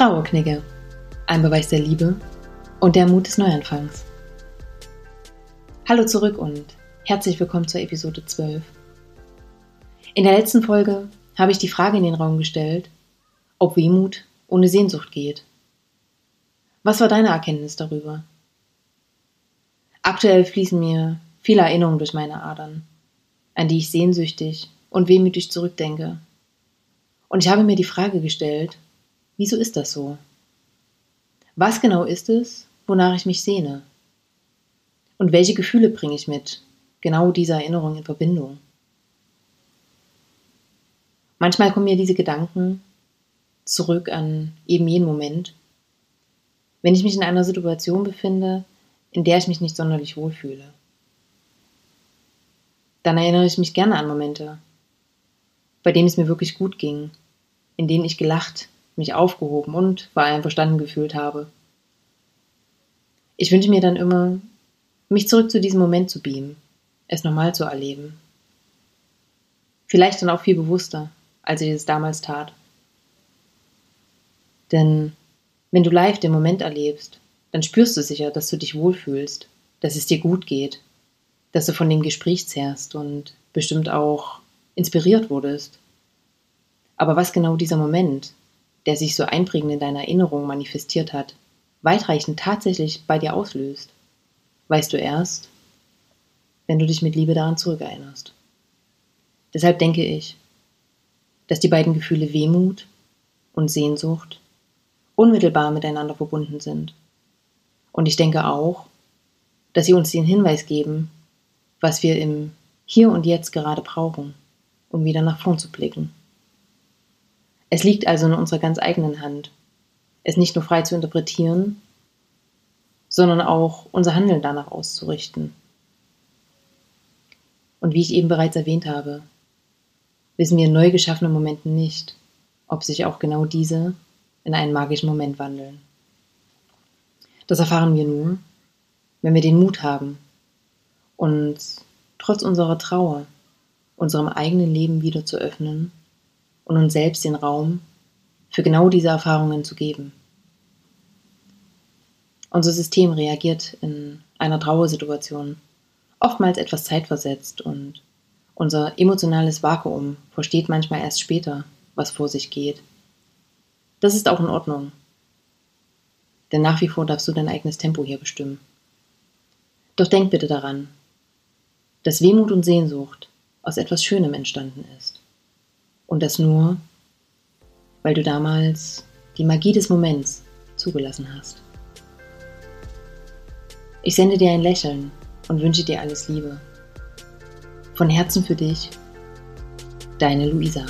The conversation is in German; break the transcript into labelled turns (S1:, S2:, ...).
S1: Trauerknigge. Ein Beweis der Liebe und der Mut des Neuanfangs. Hallo zurück und herzlich willkommen zur Episode 12. In der letzten Folge habe ich die Frage in den Raum gestellt, ob Wehmut ohne Sehnsucht geht. Was war deine Erkenntnis darüber? Aktuell fließen mir viele Erinnerungen durch meine Adern, an die ich sehnsüchtig und wehmütig zurückdenke. Und ich habe mir die Frage gestellt, Wieso ist das so? Was genau ist es, wonach ich mich sehne? Und welche Gefühle bringe ich mit genau dieser Erinnerung in Verbindung? Manchmal kommen mir diese Gedanken zurück an eben jenen Moment, wenn ich mich in einer Situation befinde, in der ich mich nicht sonderlich wohlfühle. Dann erinnere ich mich gerne an Momente, bei denen es mir wirklich gut ging, in denen ich gelacht, mich aufgehoben und vor allem verstanden gefühlt habe. Ich wünsche mir dann immer, mich zurück zu diesem Moment zu beamen, es nochmal zu erleben. Vielleicht dann auch viel bewusster, als ich es damals tat. Denn wenn du live den Moment erlebst, dann spürst du sicher, dass du dich wohlfühlst, dass es dir gut geht, dass du von dem Gespräch zehrst und bestimmt auch inspiriert wurdest. Aber was genau dieser Moment, der sich so einprägend in deiner Erinnerung manifestiert hat, weitreichend tatsächlich bei dir auslöst, weißt du erst, wenn du dich mit Liebe daran zurückerinnerst. Deshalb denke ich, dass die beiden Gefühle Wehmut und Sehnsucht unmittelbar miteinander verbunden sind. Und ich denke auch, dass sie uns den Hinweis geben, was wir im Hier und Jetzt gerade brauchen, um wieder nach vorn zu blicken. Es liegt also in unserer ganz eigenen Hand, es nicht nur frei zu interpretieren, sondern auch unser Handeln danach auszurichten. Und wie ich eben bereits erwähnt habe, wissen wir in neu geschaffenen Momenten nicht, ob sich auch genau diese in einen magischen Moment wandeln. Das erfahren wir nur, wenn wir den Mut haben, uns trotz unserer Trauer unserem eigenen Leben wieder zu öffnen und uns selbst den Raum für genau diese Erfahrungen zu geben. Unser System reagiert in einer Trauersituation oftmals etwas zeitversetzt und unser emotionales Vakuum versteht manchmal erst später, was vor sich geht. Das ist auch in Ordnung. Denn nach wie vor darfst du dein eigenes Tempo hier bestimmen. Doch denk bitte daran, dass Wehmut und Sehnsucht aus etwas Schönem entstanden ist. Und das nur, weil du damals die Magie des Moments zugelassen hast. Ich sende dir ein Lächeln und wünsche dir alles Liebe. Von Herzen für dich, deine Luisa.